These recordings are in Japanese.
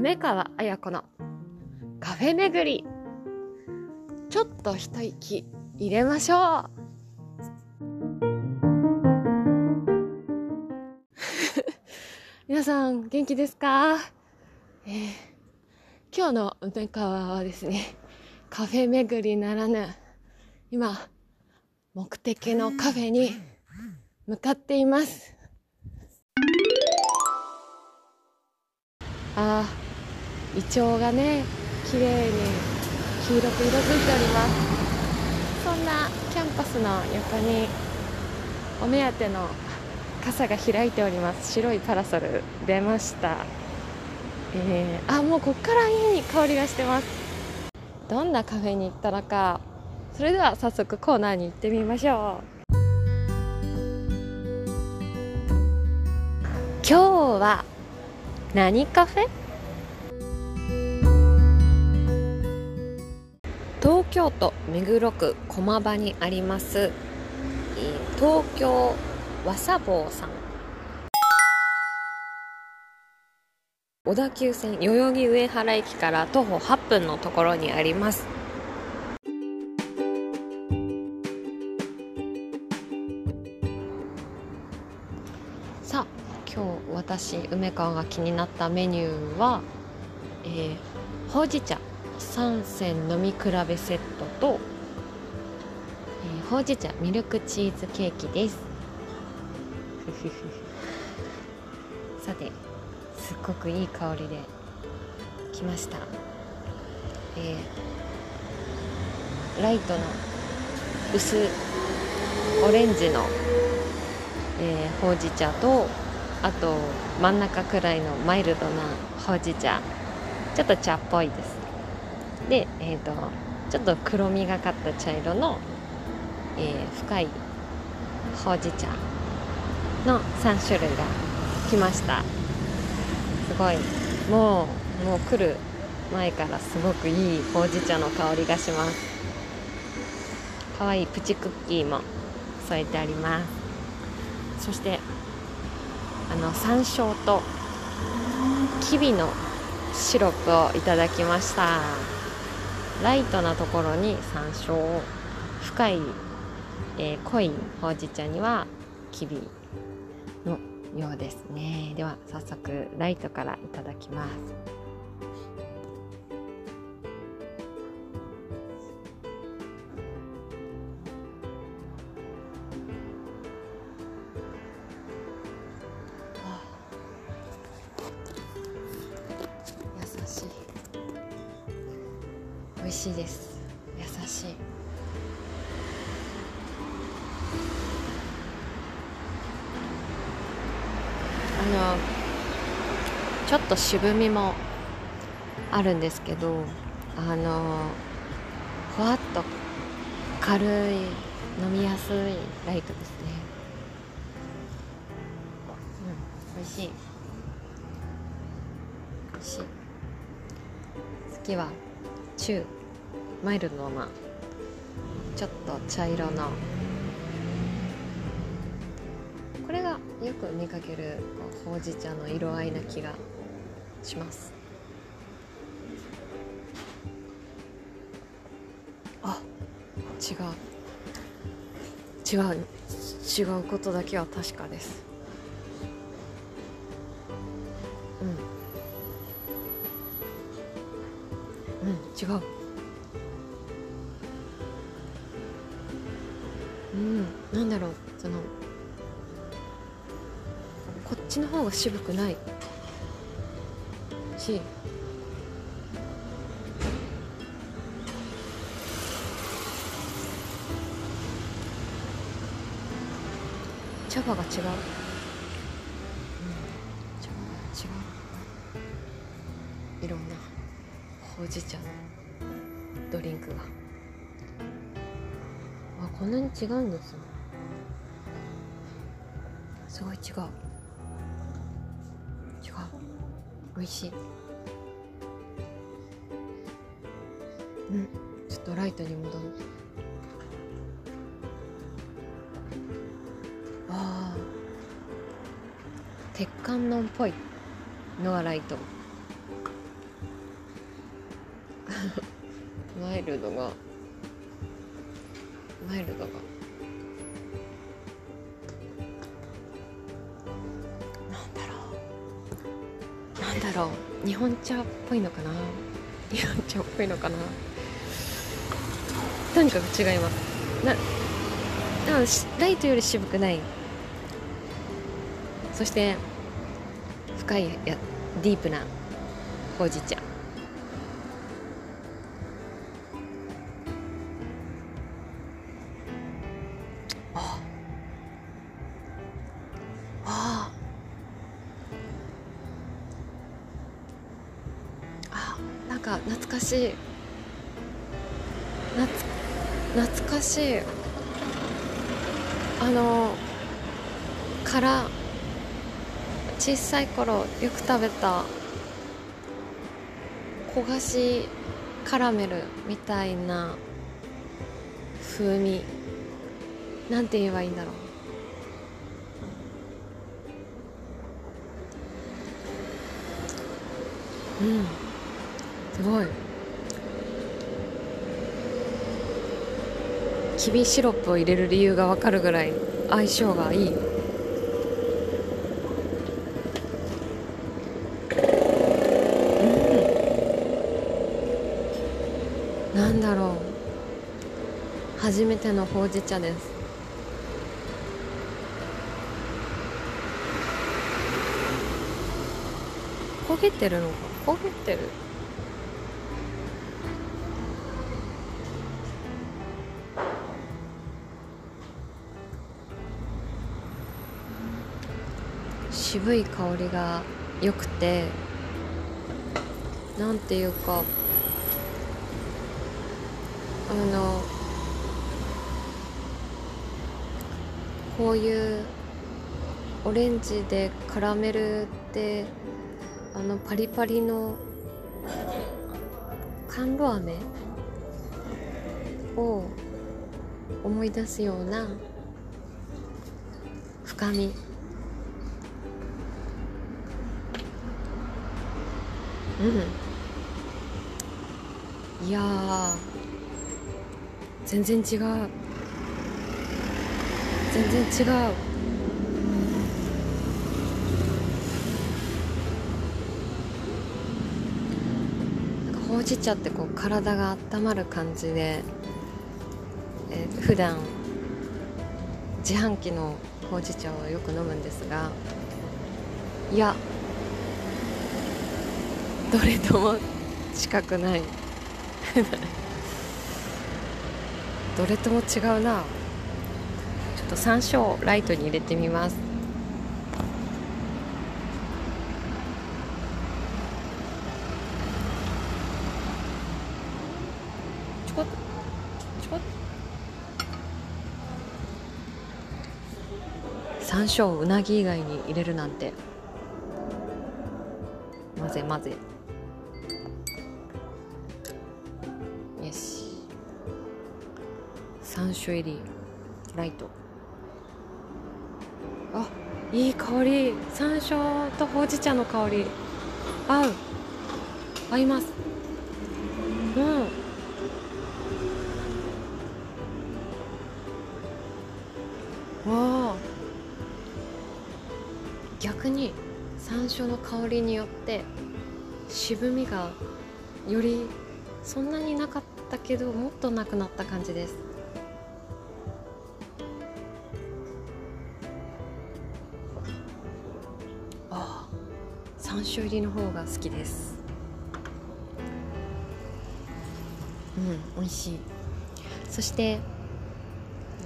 梅川綾子のカフェ巡り。ちょっと一息入れましょう。皆さん元気ですか、えー、今日の梅川はですねカフェ巡りならぬ今目的のカフェに向かっています。あイチョウがね綺麗に黄色く色づいております。そんなキャンパスの横にお目当ての傘が開いております。白いパラソル出ました。えー、あもうこっからいい香りがしてます。どんなカフェに行ったのか。それでは早速コーナーに行ってみましょう。今日は何カフェ？京都目黒区駒場にあります、東京わさぼうさん。小田急線代々木上原駅から徒歩8分のところにあります。さあ今日私梅川が気になったメニューは、えー、ほうじ茶。3選飲み比べセットと、えー、ほうじ茶ミルクチーズケーキです。さてすっごくいい香りで来ました、えー、ライトの薄オレンジの、えー、ほうじ茶とあと真ん中くらいのマイルドなほうじ茶。ちょっと茶っぽいですで、えーと、ちょっと黒みがかった茶色の、えー、深いほうじ茶の3種類が来ました。すごい。もうもう来る前からすごくいいほうじ茶の香りがします。かわいいプチクッキーも添えてあります。そしてあの山椒ときびのシロップをいただきました。ライトなところに山椒深い、えー、濃いほうじ茶にはきびのようですね。では早速ライトからいただきます。味しいです。優しい。あのちょっと渋みもあるんですけどあのふわっと軽い飲みやすいライトですね。うん美味しい。美味しい。好きは中マイルドなちょっと茶色の。これがよく見かけるほうじ茶の色合いな気がします。あ違う。違う。違うことだけは確かです。うん。うん違う。なんだろうそのこっちの方が渋くない。し。茶葉が違う、うん、茶葉が違ういろんなほうじ茶のドリンクが。あこんなに違うんですね。すごい違う。違う。美味しい。うん。ちょっとライトに戻る。あ鉄観音っぽい。ノアライト。マイルドが。マイルドが。だろう。日本茶っぽいのかな？日本茶っぽいのかな？とにかく違います。なライトより渋くない。そして深いやディープなほうじ茶。さい頃よく食べた焦がしカラメルみたいな風味なんて言えばいいんだろう。うんすごい。きびシロップを入れる理由がわかるぐらい相性がいい。なんだろう。初めてのほうじ茶です。焦げてるのか？焦げてる。渋い香りが良くてなんていうかあのこういうオレンジでカラメルであのパリパリの甘露飴を思い出すような深み。うん。いや全然違う。全然違う。なんかほうじ茶ってこう体が温まる感じで、えー、普段自販機のほうじ茶をよく飲むんですがいやどれとも近くない。どれとも違うな。ちょっと山椒ライトに入れてみます。ちょこちょこ山椒をうなぎ以外に入れるなんて。混ぜ混ぜ。山椒入りライト。あいい香り。山椒とほうじ茶の香り。合う。合います。うん。わあ。逆に山椒の香りによって渋みがよりそんなになかったけどもっとなくなった感じです。山椒入りの方が好きです。うん美味しい。そして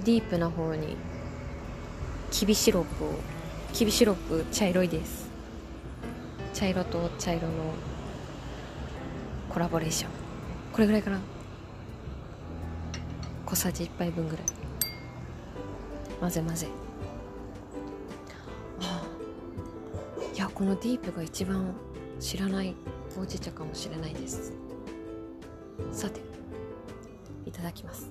ディープな方にきびシロップをきびシロップ茶色いです。茶色と茶色のコラボレーション。これぐらいかな。小さじ1杯分ぐらい。混ぜ混ぜ。このディープが一番知らないほうじ茶かもしれないです。さていただきます。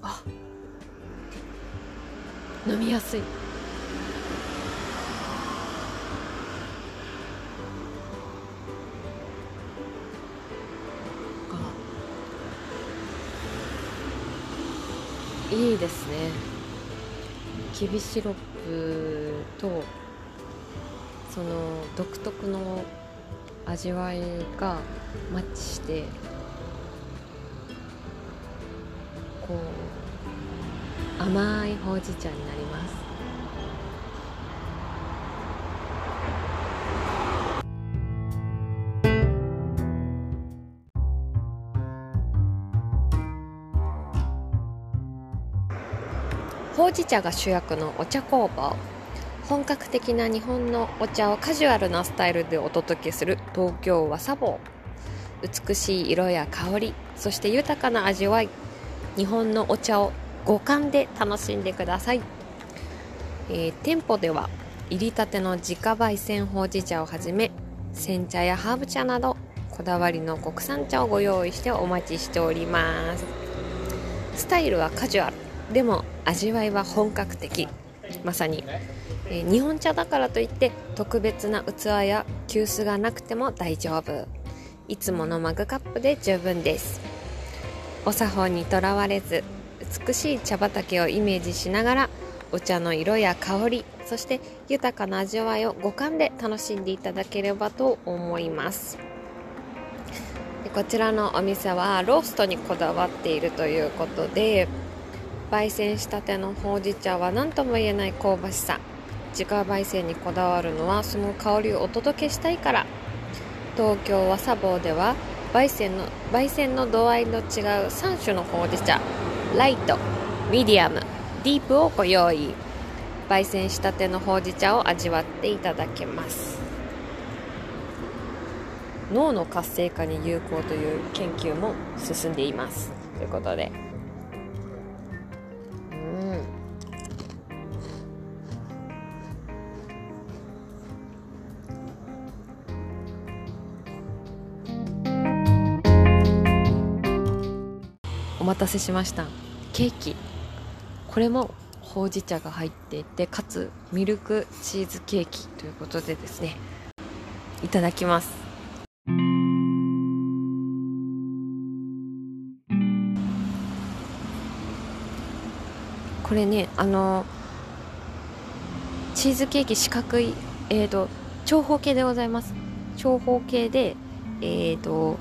あ飲みやすい。いいですね。きびシロップとその独特の味わいがマッチしてこう甘いほうじ茶になります。ほうじ茶が主役のお茶工房。本格的な日本のお茶をカジュアルなスタイルでお届けする。東京和茶房美しい色や香り。そして豊かな味わい。日本のお茶を五感で楽しんでください、えー、店舗では入りたての自家焙煎ほうじ茶をはじめ煎茶やハーブ茶などこだわりの国産茶をご用意してお待ちしております。スタイルはカジュアル。でも味わいは本格的。まさに、えー、日本茶だからといって特別な器や急須がなくても大丈夫。いつものマグカップで十分です。お作法にとらわれず美しい茶畑をイメージしながらお茶の色や香りそして豊かな味わいを五感で楽しんでいただければと思います。こちらのお店はローストにこだわっているということで焙煎したてのほうじ茶は何とも言えない香ばしさ。自家焙煎にこだわるのはその香りをお届けしたいから。東京和茶房では焙煎の焙煎の度合いの違う3種のほうじ茶ライトミディアムディープをご用意。焙煎したてのほうじ茶を味わっていただけます。脳の活性化に有効という研究も進んでいます。ということで。待たせしました。ケーキ。これもほうじ茶が入っていてかつミルクチーズケーキということでですね。いただきます。これねあのチーズケーキ四角いえっ、ー、と長方形でございます。長方形でえっ、ー、と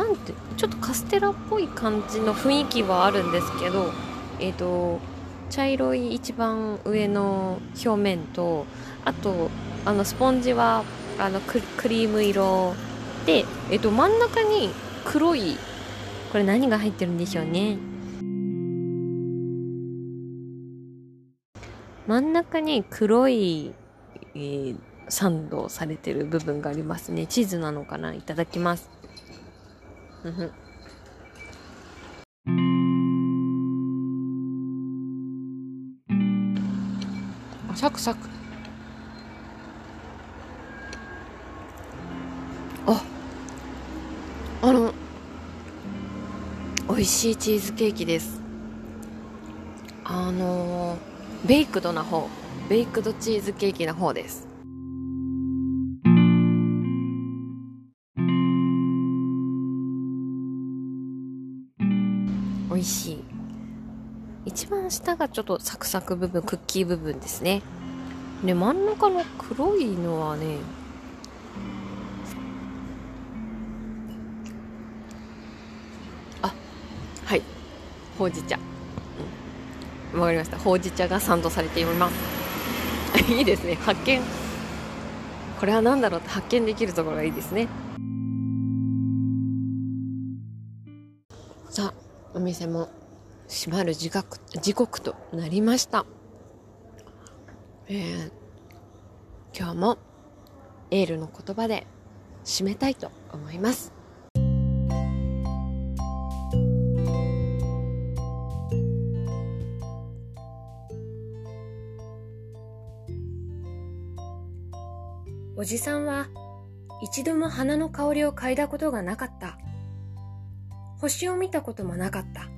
なんてちょっとカステラっぽい感じの雰囲気はあるんですけどえっ、ー、と茶色い一番上の表面とあとあのスポンジはあのクリーム色で、えっ、ー、と真ん中に黒いこれ何が入ってるんでしょうね。真ん中に黒い、えー、サンドされてる部分がありますね。チーズなのかな？いただきます。あサクサク。ああの美味しいチーズケーキです。あのベイクドな方ベイクドチーズケーキな方です。味しい。一番下がちょっとサクサク部分クッキー部分ですね。で真ん中の黒いのはねあはい。ほうじ茶。わ、かりました。ほうじ茶がサンドされています。いいですね。発見。これは何だろうって発見できるところがいいですね。店も閉まる時刻時刻となりました。えー、今日もエールの言葉で締めたいと思います。おじさんは一度も花の香りを嗅いだことがなかった。星を見たこともなかった。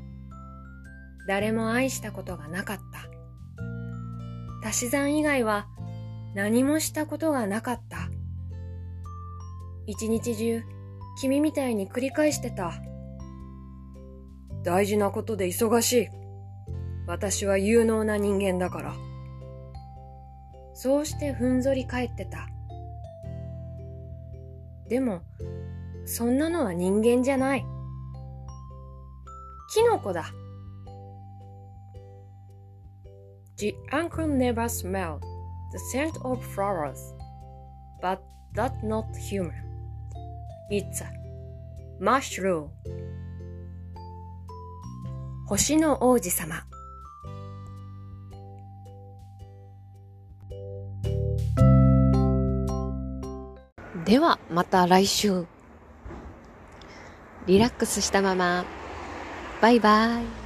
誰も愛したことがなかった。足し算以外は何もしたことがなかった。一日中、君みたいに繰り返してた。大事なことで忙しい。私は有能な人間だから。そうしてふんぞり返ってた。でも、そんなのは人間じゃない。キノコだ。The uncle never smelled the scent of flowers, but that's not human. It's a mushroom. 星の王子様ではまた来週リラックスしたままバイバイ